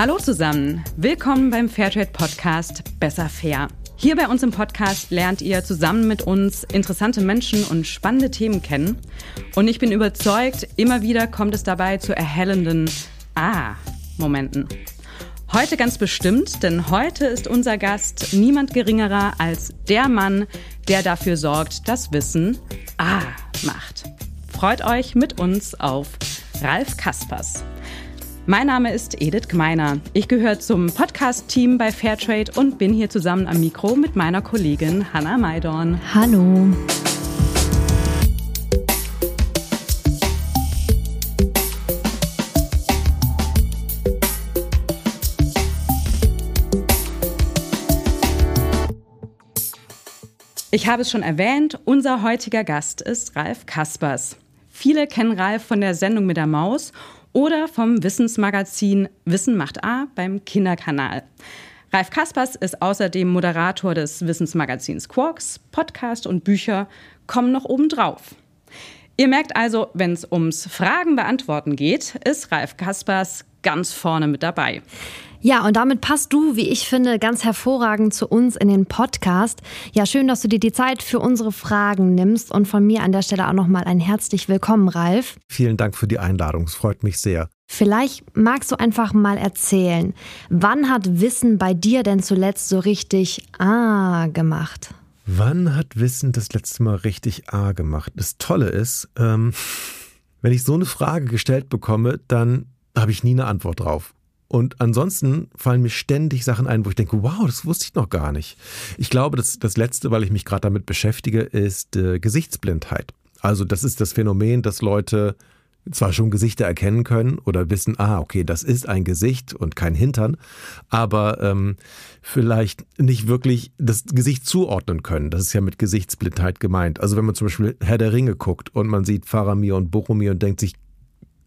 Hallo zusammen, willkommen beim Fairtrade Podcast Besser Fair. Hier bei uns im Podcast lernt ihr zusammen mit uns interessante Menschen und spannende Themen kennen. Und ich bin überzeugt, immer wieder kommt es dabei zu erhellenden Ah-Momenten. Heute ganz bestimmt, denn heute ist unser Gast niemand geringerer als der Mann, der dafür sorgt, dass Wissen Ah macht. Freut euch mit uns auf Ralf Kaspers. Mein Name ist Edith Gmeiner. Ich gehöre zum Podcast-Team bei Fairtrade und bin hier zusammen am Mikro mit meiner Kollegin Hanna Maidorn. Hallo. Ich habe es schon erwähnt, unser heutiger Gast ist Ralf Kaspers. Viele kennen Ralf von der Sendung mit der Maus oder vom Wissensmagazin Wissen macht A beim Kinderkanal. Ralf Kaspers ist außerdem Moderator des Wissensmagazins Quarks, Podcast und Bücher kommen noch obendrauf. Ihr merkt also, wenn es ums Fragen beantworten geht, ist Ralf Kaspers ganz vorne mit dabei. Ja, und damit passt du, wie ich finde, ganz hervorragend zu uns in den Podcast. Ja, schön, dass du dir die Zeit für unsere Fragen nimmst und von mir an der Stelle auch nochmal ein herzlich willkommen, Ralf. Vielen Dank für die Einladung, es freut mich sehr. Vielleicht magst du einfach mal erzählen, wann hat Wissen bei dir denn zuletzt so richtig Ah gemacht? Wann hat Wissen das letzte Mal richtig A gemacht? Das Tolle ist, ähm, wenn ich so eine Frage gestellt bekomme, dann habe ich nie eine Antwort drauf. Und ansonsten fallen mir ständig Sachen ein, wo ich denke, wow, das wusste ich noch gar nicht. Ich glaube, das, das Letzte, weil ich mich gerade damit beschäftige, ist äh, Gesichtsblindheit. Also das ist das Phänomen, dass Leute zwar schon Gesichter erkennen können oder wissen, ah, okay, das ist ein Gesicht und kein Hintern, aber ähm, vielleicht nicht wirklich das Gesicht zuordnen können. Das ist ja mit Gesichtsblindheit gemeint. Also wenn man zum Beispiel Herr der Ringe guckt und man sieht Faramir und Boromir und denkt sich,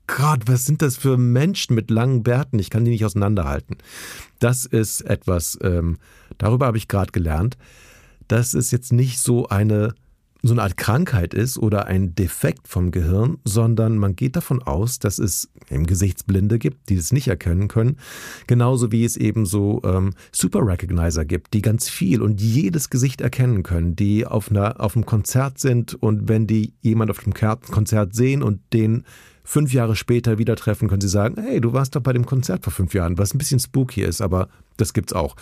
Gott, was sind das für Menschen mit langen Bärten? Ich kann die nicht auseinanderhalten. Das ist etwas, ähm, darüber habe ich gerade gelernt, dass es jetzt nicht so eine so eine Art Krankheit ist oder ein Defekt vom Gehirn, sondern man geht davon aus, dass es eben Gesichtsblinde gibt, die es nicht erkennen können, genauso wie es eben so ähm, Super Recognizer gibt, die ganz viel und jedes Gesicht erkennen können, die auf, einer, auf einem Konzert sind und wenn die jemand auf dem Konzert sehen und den fünf Jahre später wieder treffen, können sie sagen, hey, du warst doch bei dem Konzert vor fünf Jahren, was ein bisschen spooky ist, aber das gibt's auch.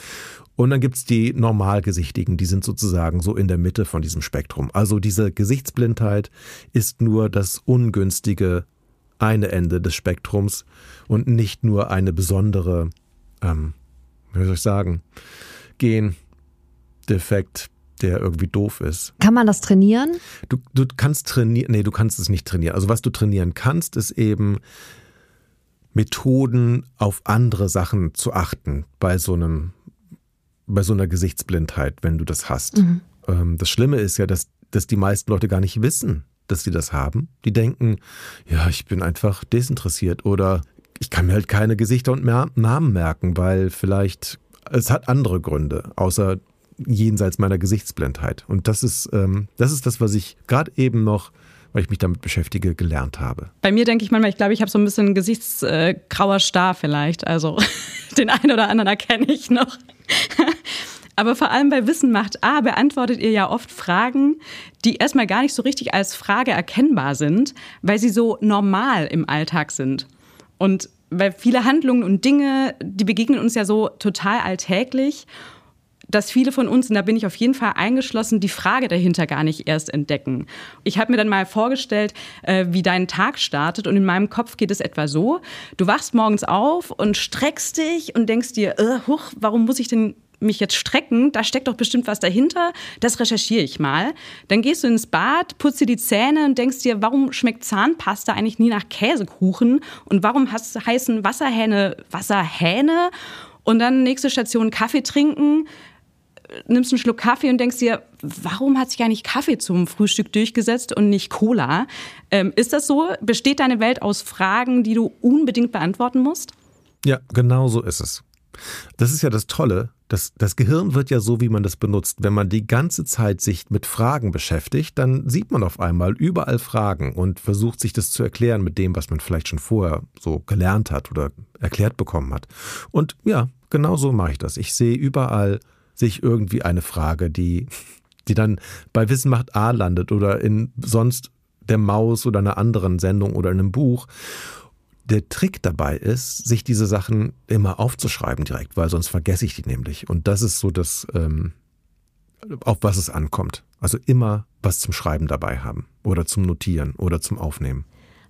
Und dann gibt's die Normalgesichtigen, die sind sozusagen so in der Mitte von diesem Spektrum. Also diese Gesichtsblindheit ist nur das ungünstige eine Ende des Spektrums und nicht nur eine besondere, ähm, wie soll ich sagen, Gen, Defekt, der irgendwie doof ist. Kann man das trainieren? Du, du kannst trainieren, nee, du kannst es nicht trainieren. Also was du trainieren kannst, ist eben Methoden auf andere Sachen zu achten bei so einem, bei so einer Gesichtsblindheit, wenn du das hast. Mhm. Ähm, das Schlimme ist ja, dass, dass die meisten Leute gar nicht wissen, dass sie das haben. Die denken, ja, ich bin einfach desinteressiert oder ich kann mir halt keine Gesichter und Namen merken, weil vielleicht es hat andere Gründe, außer jenseits meiner Gesichtsblindheit. Und das ist, ähm, das ist das, was ich gerade eben noch weil ich mich damit beschäftige, gelernt habe. Bei mir denke ich manchmal, ich glaube, ich habe so ein bisschen gesichtsgrauer äh, Star vielleicht. Also den einen oder anderen erkenne ich noch. Aber vor allem bei Wissen macht A beantwortet ihr ja oft Fragen, die erstmal gar nicht so richtig als Frage erkennbar sind, weil sie so normal im Alltag sind. Und weil viele Handlungen und Dinge, die begegnen uns ja so total alltäglich dass viele von uns, und da bin ich auf jeden Fall eingeschlossen, die Frage dahinter gar nicht erst entdecken. Ich habe mir dann mal vorgestellt, äh, wie dein Tag startet und in meinem Kopf geht es etwa so, du wachst morgens auf und streckst dich und denkst dir, äh, huch, warum muss ich denn mich jetzt strecken, da steckt doch bestimmt was dahinter, das recherchiere ich mal. Dann gehst du ins Bad, putzt dir die Zähne und denkst dir, warum schmeckt Zahnpasta eigentlich nie nach Käsekuchen und warum hast, heißen Wasserhähne Wasserhähne? Und dann nächste Station Kaffee trinken, nimmst einen Schluck Kaffee und denkst dir, warum hat sich eigentlich Kaffee zum Frühstück durchgesetzt und nicht Cola? Ähm, ist das so? Besteht deine Welt aus Fragen, die du unbedingt beantworten musst? Ja, genau so ist es. Das ist ja das Tolle, Das, das Gehirn wird ja so, wie man das benutzt. Wenn man die ganze Zeit sich mit Fragen beschäftigt, dann sieht man auf einmal überall Fragen und versucht sich das zu erklären mit dem, was man vielleicht schon vorher so gelernt hat oder erklärt bekommen hat. Und ja, genau so mache ich das. Ich sehe überall sich irgendwie eine Frage, die, die dann bei Wissen macht A landet oder in sonst der Maus oder einer anderen Sendung oder in einem Buch der Trick dabei ist, sich diese Sachen immer aufzuschreiben direkt, weil sonst vergesse ich die nämlich. Und das ist so das, ähm, auf was es ankommt. Also immer was zum Schreiben dabei haben oder zum Notieren oder zum Aufnehmen.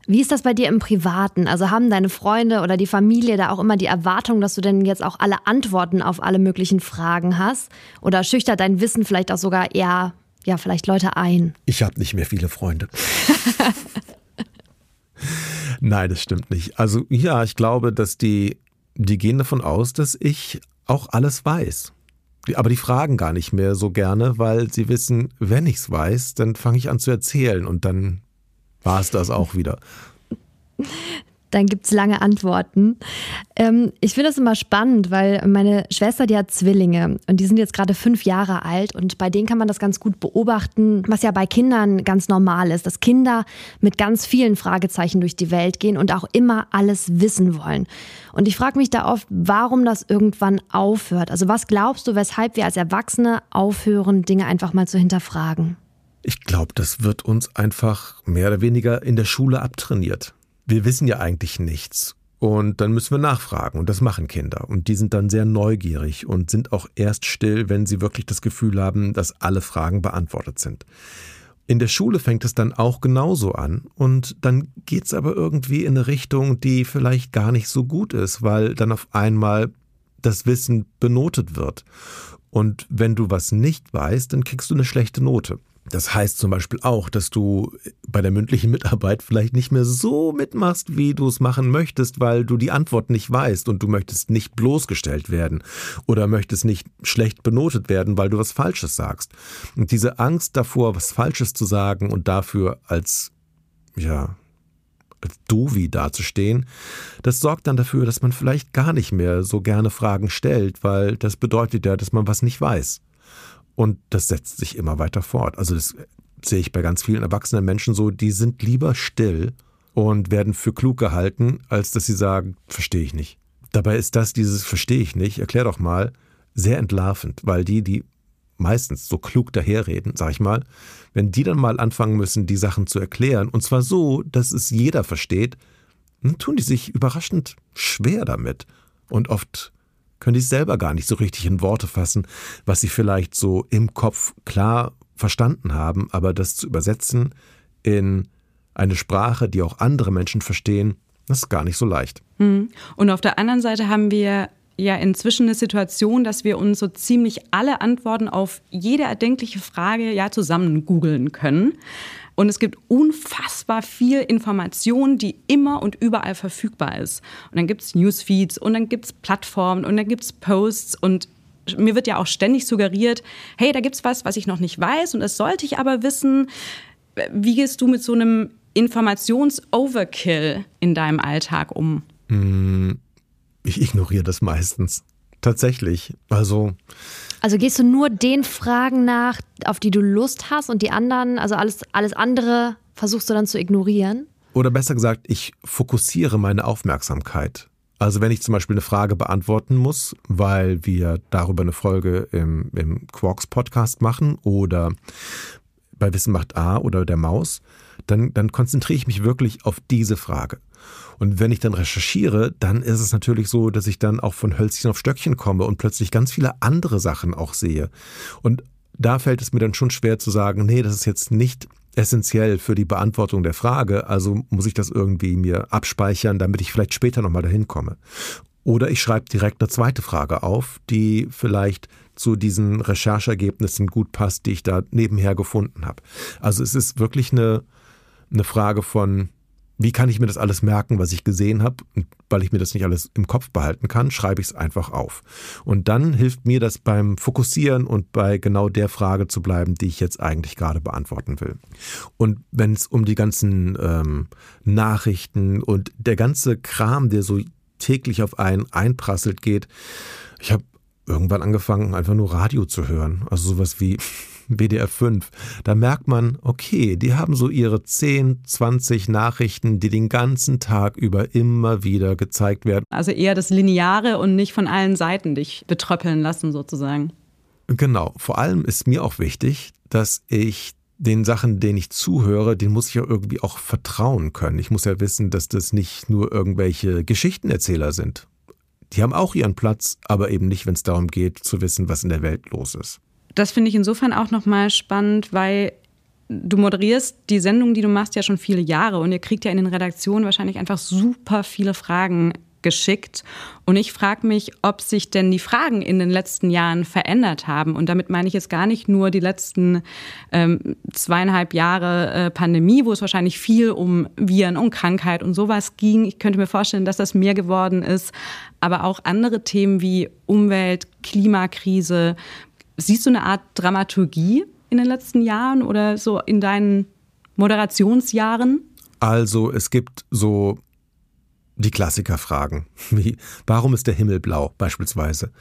Wie ist das bei dir im Privaten? Also haben deine Freunde oder die Familie da auch immer die Erwartung, dass du denn jetzt auch alle Antworten auf alle möglichen Fragen hast? Oder schüchtert dein Wissen vielleicht auch sogar eher, ja, vielleicht Leute ein? Ich habe nicht mehr viele Freunde. Nein, das stimmt nicht. Also ja, ich glaube, dass die, die gehen davon aus, dass ich auch alles weiß. Aber die fragen gar nicht mehr so gerne, weil sie wissen, wenn ich es weiß, dann fange ich an zu erzählen und dann war es das auch wieder dann gibt es lange Antworten. Ähm, ich finde das immer spannend, weil meine Schwester, die hat Zwillinge und die sind jetzt gerade fünf Jahre alt und bei denen kann man das ganz gut beobachten, was ja bei Kindern ganz normal ist, dass Kinder mit ganz vielen Fragezeichen durch die Welt gehen und auch immer alles wissen wollen. Und ich frage mich da oft, warum das irgendwann aufhört. Also was glaubst du, weshalb wir als Erwachsene aufhören, Dinge einfach mal zu hinterfragen? Ich glaube, das wird uns einfach mehr oder weniger in der Schule abtrainiert wir wissen ja eigentlich nichts. Und dann müssen wir nachfragen. Und das machen Kinder. Und die sind dann sehr neugierig und sind auch erst still, wenn sie wirklich das Gefühl haben, dass alle Fragen beantwortet sind. In der Schule fängt es dann auch genauso an. Und dann geht es aber irgendwie in eine Richtung, die vielleicht gar nicht so gut ist, weil dann auf einmal das Wissen benotet wird. Und wenn du was nicht weißt, dann kriegst du eine schlechte Note. Das heißt zum Beispiel auch, dass du bei der mündlichen Mitarbeit vielleicht nicht mehr so mitmachst, wie du es machen möchtest, weil du die Antwort nicht weißt und du möchtest nicht bloßgestellt werden oder möchtest nicht schlecht benotet werden, weil du was Falsches sagst. Und diese Angst davor, was Falsches zu sagen und dafür als, ja, als Dovi dazustehen, das sorgt dann dafür, dass man vielleicht gar nicht mehr so gerne Fragen stellt, weil das bedeutet ja, dass man was nicht weiß. Und das setzt sich immer weiter fort. Also das sehe ich bei ganz vielen erwachsenen Menschen so, die sind lieber still und werden für klug gehalten, als dass sie sagen, verstehe ich nicht. Dabei ist das, dieses verstehe ich nicht, erklär doch mal, sehr entlarvend, weil die, die meistens so klug daherreden, sag ich mal, wenn die dann mal anfangen müssen, die Sachen zu erklären, und zwar so, dass es jeder versteht, dann tun die sich überraschend schwer damit. Und oft können die selber gar nicht so richtig in Worte fassen, was sie vielleicht so im Kopf klar verstanden haben, aber das zu übersetzen in eine Sprache, die auch andere Menschen verstehen, das ist gar nicht so leicht. Hm. Und auf der anderen Seite haben wir ja inzwischen eine Situation, dass wir uns so ziemlich alle Antworten auf jede erdenkliche Frage ja zusammen googeln können. Und es gibt unfassbar viel Information, die immer und überall verfügbar ist. Und dann gibt es Newsfeeds und dann gibt es Plattformen und dann gibt es Posts und mir wird ja auch ständig suggeriert, hey, da gibt es was, was ich noch nicht weiß und das sollte ich aber wissen. Wie gehst du mit so einem Informations-Overkill in deinem Alltag um? Hm, ich ignoriere das meistens. Tatsächlich. Also also gehst du nur den Fragen nach, auf die du Lust hast und die anderen, also alles, alles andere versuchst du dann zu ignorieren? Oder besser gesagt, ich fokussiere meine Aufmerksamkeit. Also wenn ich zum Beispiel eine Frage beantworten muss, weil wir darüber eine Folge im, im Quarks Podcast machen oder bei Wissen macht A oder der Maus, dann, dann konzentriere ich mich wirklich auf diese Frage. Und wenn ich dann recherchiere, dann ist es natürlich so, dass ich dann auch von Hölzchen auf Stöckchen komme und plötzlich ganz viele andere Sachen auch sehe. Und da fällt es mir dann schon schwer zu sagen, nee, das ist jetzt nicht essentiell für die Beantwortung der Frage, also muss ich das irgendwie mir abspeichern, damit ich vielleicht später nochmal dahin komme. Oder ich schreibe direkt eine zweite Frage auf, die vielleicht zu diesen Recherchergebnissen gut passt, die ich da nebenher gefunden habe. Also es ist wirklich eine, eine Frage von wie kann ich mir das alles merken, was ich gesehen habe? Und weil ich mir das nicht alles im Kopf behalten kann, schreibe ich es einfach auf. Und dann hilft mir das beim Fokussieren und bei genau der Frage zu bleiben, die ich jetzt eigentlich gerade beantworten will. Und wenn es um die ganzen ähm, Nachrichten und der ganze Kram, der so täglich auf einen einprasselt geht, ich habe irgendwann angefangen, einfach nur Radio zu hören. Also sowas wie WDR 5. Da merkt man, okay, die haben so ihre 10, 20 Nachrichten, die den ganzen Tag über immer wieder gezeigt werden. Also eher das Lineare und nicht von allen Seiten dich betröppeln lassen sozusagen. Genau. Vor allem ist mir auch wichtig, dass ich den Sachen, denen ich zuhöre, den muss ich ja irgendwie auch vertrauen können. Ich muss ja wissen, dass das nicht nur irgendwelche Geschichtenerzähler sind. Die haben auch ihren Platz, aber eben nicht, wenn es darum geht, zu wissen, was in der Welt los ist. Das finde ich insofern auch nochmal spannend, weil du moderierst die Sendung, die du machst, ja schon viele Jahre und ihr kriegt ja in den Redaktionen wahrscheinlich einfach super viele Fragen geschickt. Und ich frage mich, ob sich denn die Fragen in den letzten Jahren verändert haben. Und damit meine ich jetzt gar nicht nur die letzten ähm, zweieinhalb Jahre äh, Pandemie, wo es wahrscheinlich viel um Viren und Krankheit und sowas ging. Ich könnte mir vorstellen, dass das mehr geworden ist. Aber auch andere Themen wie Umwelt, Klimakrise. Siehst du eine Art Dramaturgie in den letzten Jahren oder so in deinen Moderationsjahren? Also es gibt so die Klassikerfragen, wie warum ist der Himmel blau beispielsweise,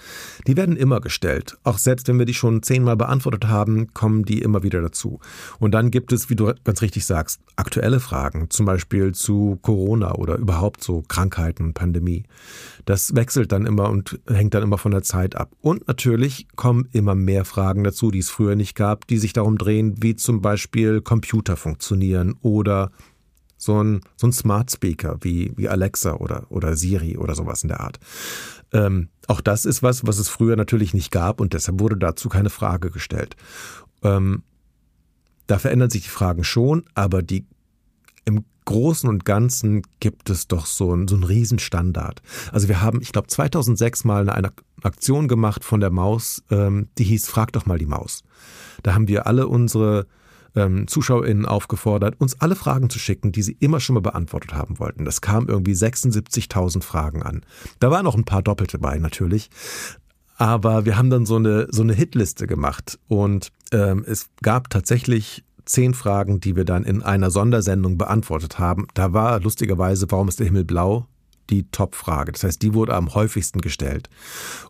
die werden immer gestellt. Auch selbst wenn wir die schon zehnmal beantwortet haben, kommen die immer wieder dazu. Und dann gibt es, wie du ganz richtig sagst, aktuelle Fragen, zum Beispiel zu Corona oder überhaupt so Krankheiten, Pandemie. Das wechselt dann immer und hängt dann immer von der Zeit ab. Und natürlich kommen immer mehr Fragen dazu, die es früher nicht gab, die sich darum drehen, wie zum Beispiel Computer funktionieren oder so ein, so ein Smart Speaker wie, wie Alexa oder, oder Siri oder sowas in der Art. Ähm, auch das ist was, was es früher natürlich nicht gab und deshalb wurde dazu keine Frage gestellt. Ähm, da verändern sich die Fragen schon, aber die im Großen und Ganzen gibt es doch so einen, so einen Riesenstandard. Also wir haben, ich glaube, 2006 mal eine Aktion gemacht von der Maus, ähm, die hieß Frag doch mal die Maus. Da haben wir alle unsere ähm, ZuschauerInnen aufgefordert, uns alle Fragen zu schicken, die sie immer schon mal beantwortet haben wollten. Das kam irgendwie 76.000 Fragen an. Da waren noch ein paar Doppelte bei, natürlich. Aber wir haben dann so eine, so eine Hitliste gemacht und ähm, es gab tatsächlich zehn Fragen, die wir dann in einer Sondersendung beantwortet haben. Da war lustigerweise, warum ist der Himmel blau? Die Top-Frage. Das heißt, die wurde am häufigsten gestellt.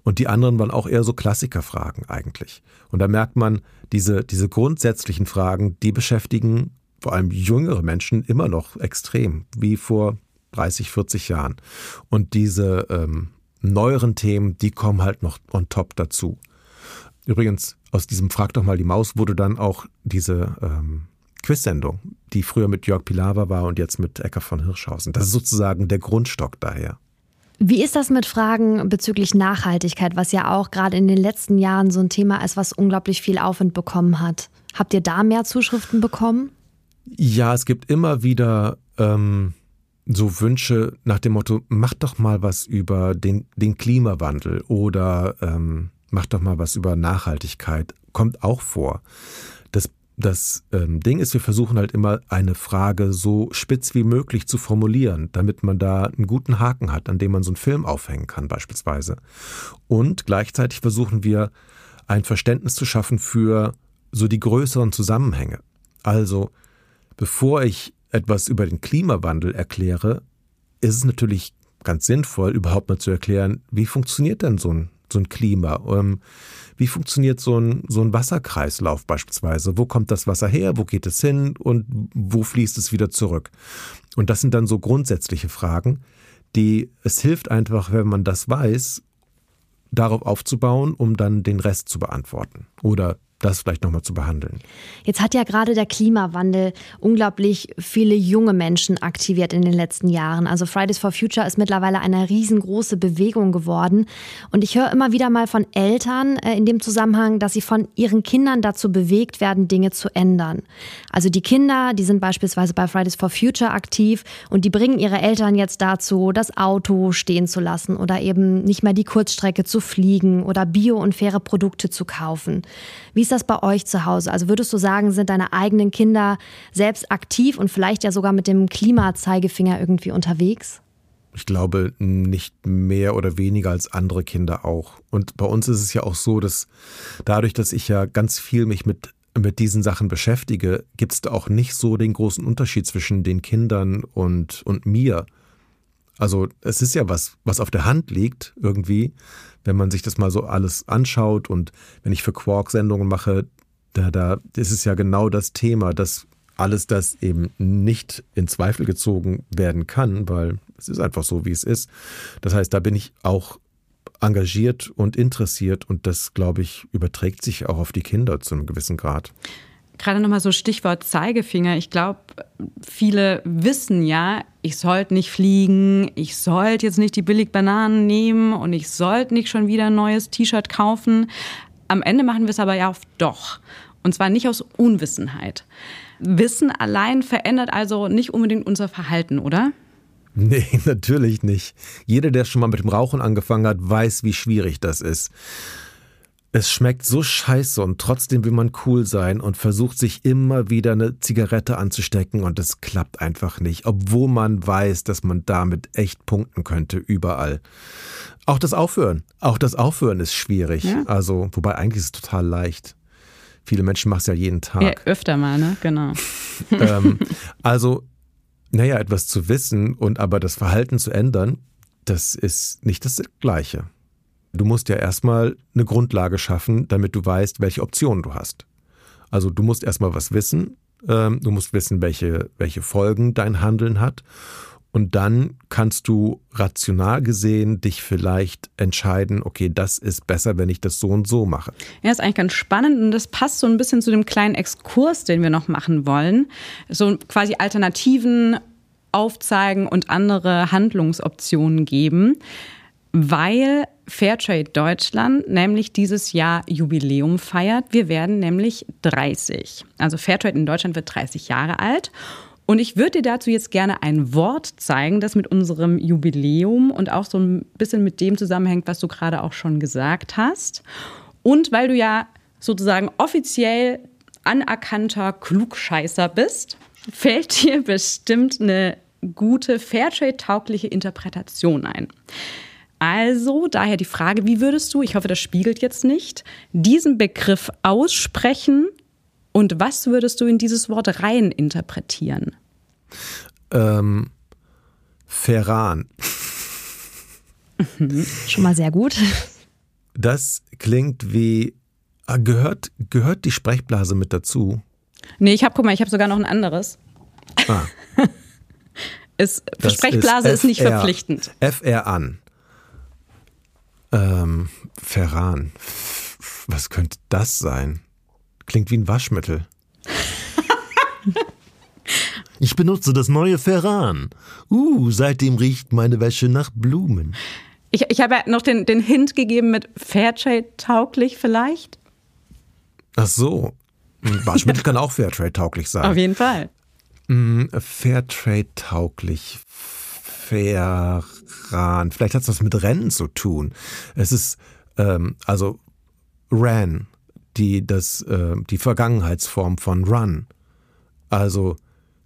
Und die anderen waren auch eher so Klassikerfragen eigentlich. Und da merkt man, diese, diese grundsätzlichen Fragen, die beschäftigen vor allem jüngere Menschen immer noch extrem, wie vor 30, 40 Jahren. Und diese ähm, neueren Themen, die kommen halt noch on top dazu. Übrigens, aus diesem Frag doch mal die Maus wurde dann auch diese ähm, Quiz-Sendung, die früher mit Jörg Pilawa war und jetzt mit Ecker von Hirschhausen. Das ist sozusagen der Grundstock daher. Wie ist das mit Fragen bezüglich Nachhaltigkeit, was ja auch gerade in den letzten Jahren so ein Thema ist, was unglaublich viel Aufwind bekommen hat? Habt ihr da mehr Zuschriften bekommen? Ja, es gibt immer wieder ähm, so Wünsche nach dem Motto, mach doch mal was über den, den Klimawandel oder ähm, mach doch mal was über Nachhaltigkeit. Kommt auch vor. Das ähm, Ding ist, wir versuchen halt immer eine Frage so spitz wie möglich zu formulieren, damit man da einen guten Haken hat, an dem man so einen Film aufhängen kann beispielsweise. Und gleichzeitig versuchen wir ein Verständnis zu schaffen für so die größeren Zusammenhänge. Also, bevor ich etwas über den Klimawandel erkläre, ist es natürlich ganz sinnvoll, überhaupt mal zu erklären, wie funktioniert denn so ein, so ein Klima? Ähm, wie funktioniert so ein, so ein Wasserkreislauf beispielsweise? Wo kommt das Wasser her? Wo geht es hin? Und wo fließt es wieder zurück? Und das sind dann so grundsätzliche Fragen, die es hilft einfach, wenn man das weiß, darauf aufzubauen, um dann den Rest zu beantworten oder das vielleicht nochmal zu behandeln. Jetzt hat ja gerade der Klimawandel unglaublich viele junge Menschen aktiviert in den letzten Jahren. Also Fridays for Future ist mittlerweile eine riesengroße Bewegung geworden. Und ich höre immer wieder mal von Eltern äh, in dem Zusammenhang, dass sie von ihren Kindern dazu bewegt werden, Dinge zu ändern. Also die Kinder, die sind beispielsweise bei Fridays for Future aktiv und die bringen ihre Eltern jetzt dazu, das Auto stehen zu lassen oder eben nicht mehr die Kurzstrecke zu fliegen oder bio und faire Produkte zu kaufen. Wie ist das bei euch zu Hause? Also würdest du sagen, sind deine eigenen Kinder selbst aktiv und vielleicht ja sogar mit dem Klimazeigefinger irgendwie unterwegs? Ich glaube nicht mehr oder weniger als andere Kinder auch. Und bei uns ist es ja auch so, dass dadurch, dass ich ja ganz viel mich mit mit diesen Sachen beschäftige, gibt es auch nicht so den großen Unterschied zwischen den Kindern und, und mir. Also es ist ja was, was auf der Hand liegt irgendwie, wenn man sich das mal so alles anschaut und wenn ich für Quark Sendungen mache, da, da ist es ja genau das Thema, dass alles das eben nicht in Zweifel gezogen werden kann, weil es ist einfach so, wie es ist. Das heißt, da bin ich auch engagiert und interessiert und das, glaube ich, überträgt sich auch auf die Kinder zu einem gewissen Grad. Gerade nochmal so Stichwort Zeigefinger. Ich glaube, viele wissen ja, ich sollte nicht fliegen, ich sollte jetzt nicht die Billigbananen nehmen und ich sollte nicht schon wieder ein neues T-Shirt kaufen. Am Ende machen wir es aber ja oft doch. Und zwar nicht aus Unwissenheit. Wissen allein verändert also nicht unbedingt unser Verhalten, oder? Nee, natürlich nicht. Jeder, der schon mal mit dem Rauchen angefangen hat, weiß, wie schwierig das ist. Es schmeckt so scheiße und trotzdem will man cool sein und versucht sich immer wieder eine Zigarette anzustecken und es klappt einfach nicht, obwohl man weiß, dass man damit echt punkten könnte überall. Auch das Aufhören, auch das Aufhören ist schwierig. Ja. Also, wobei eigentlich ist es total leicht. Viele Menschen machen es ja jeden Tag. Ja, öfter mal, ne? Genau. ähm, also, naja, etwas zu wissen und aber das Verhalten zu ändern, das ist nicht das Gleiche. Du musst ja erstmal eine Grundlage schaffen, damit du weißt, welche Optionen du hast. Also du musst erstmal was wissen, ähm, du musst wissen, welche, welche Folgen dein Handeln hat. Und dann kannst du rational gesehen dich vielleicht entscheiden, okay, das ist besser, wenn ich das so und so mache. Ja, ist eigentlich ganz spannend und das passt so ein bisschen zu dem kleinen Exkurs, den wir noch machen wollen. So quasi Alternativen aufzeigen und andere Handlungsoptionen geben, weil Fairtrade Deutschland nämlich dieses Jahr Jubiläum feiert. Wir werden nämlich 30. Also Fairtrade in Deutschland wird 30 Jahre alt. Und ich würde dir dazu jetzt gerne ein Wort zeigen, das mit unserem Jubiläum und auch so ein bisschen mit dem zusammenhängt, was du gerade auch schon gesagt hast. Und weil du ja sozusagen offiziell anerkannter Klugscheißer bist, fällt dir bestimmt eine gute Fairtrade-taugliche Interpretation ein. Also daher die Frage, wie würdest du, ich hoffe, das spiegelt jetzt nicht, diesen Begriff aussprechen und was würdest du in dieses Wort rein interpretieren? Ähm, Ferran. Mhm. Schon mal sehr gut. Das klingt wie. Ah, gehört, gehört die Sprechblase mit dazu? Nee, ich habe, guck mal, ich habe sogar noch ein anderes. Ah. ist, Sprechblase ist, ist, nicht verpflichtend. FR an. Ähm, Ferran. Was könnte das sein? Klingt wie ein Waschmittel. ich benutze das neue Ferran. Uh, seitdem riecht meine Wäsche nach Blumen. Ich, ich habe ja noch den, den Hint gegeben mit Fairtrade-tauglich vielleicht. Ach so. Ein Waschmittel kann auch Fairtrade-tauglich sein. Auf jeden Fall. Mm, Fairtrade-tauglich. Ferran. Vielleicht hat es was mit Rennen zu tun. Es ist, ähm, also Ran die, das, äh, die Vergangenheitsform von Run. Also,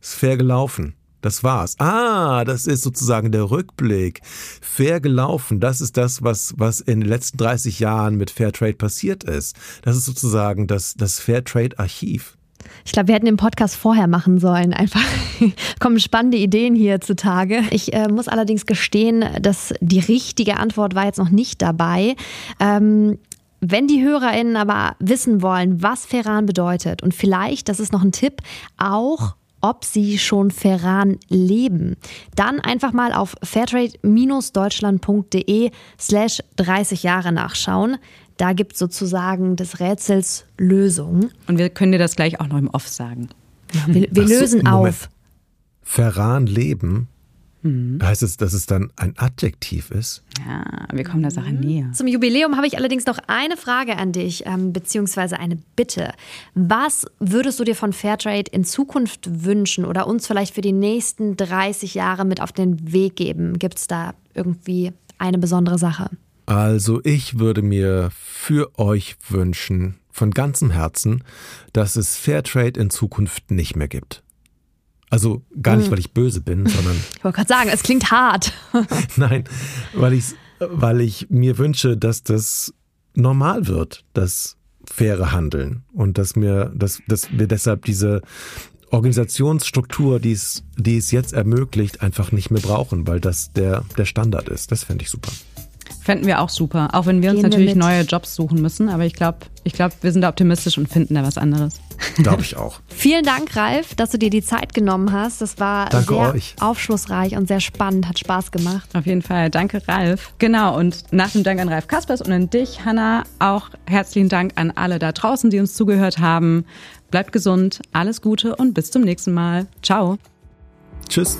ist fair gelaufen. Das war's. Ah, das ist sozusagen der Rückblick. Fair gelaufen, das ist das, was, was in den letzten 30 Jahren mit Fairtrade passiert ist. Das ist sozusagen das, das Fairtrade-Archiv. Ich glaube, wir hätten den Podcast vorher machen sollen. Einfach kommen spannende Ideen hier zutage. Ich äh, muss allerdings gestehen, dass die richtige Antwort war jetzt noch nicht dabei. Ähm, wenn die HörerInnen aber wissen wollen, was Ferran bedeutet und vielleicht, das ist noch ein Tipp, auch ob sie schon Ferran leben, dann einfach mal auf fairtrade-deutschland.de slash 30 Jahre nachschauen. Da gibt es sozusagen des Rätsels Lösung. Und wir können dir das gleich auch noch im Off sagen. Wir, wir lösen so, auf. Ferran leben Mhm. Heißt es, dass es dann ein Adjektiv ist? Ja, wir kommen der Sache mhm. näher. Zum Jubiläum habe ich allerdings noch eine Frage an dich, ähm, beziehungsweise eine Bitte. Was würdest du dir von Fairtrade in Zukunft wünschen oder uns vielleicht für die nächsten 30 Jahre mit auf den Weg geben? Gibt es da irgendwie eine besondere Sache? Also ich würde mir für euch wünschen, von ganzem Herzen, dass es Fairtrade in Zukunft nicht mehr gibt. Also gar nicht, hm. weil ich böse bin, sondern. Ich wollte gerade sagen, es klingt hart. Nein, weil ich, weil ich mir wünsche, dass das normal wird, das faire Handeln. Und dass mir, dass, dass wir deshalb diese Organisationsstruktur, die es, die es jetzt ermöglicht, einfach nicht mehr brauchen, weil das der, der Standard ist. Das fände ich super. Fänden wir auch super. Auch wenn wir uns Gehen wir natürlich mit. neue Jobs suchen müssen. Aber ich glaube, ich glaub, wir sind da optimistisch und finden da was anderes. Glaube ich auch. Vielen Dank, Ralf, dass du dir die Zeit genommen hast. Das war Danke sehr euch. aufschlussreich und sehr spannend, hat Spaß gemacht. Auf jeden Fall. Danke, Ralf. Genau. Und nach dem Dank an Ralf Kaspers und an dich, Hanna, auch herzlichen Dank an alle da draußen, die uns zugehört haben. Bleibt gesund, alles Gute und bis zum nächsten Mal. Ciao. Tschüss.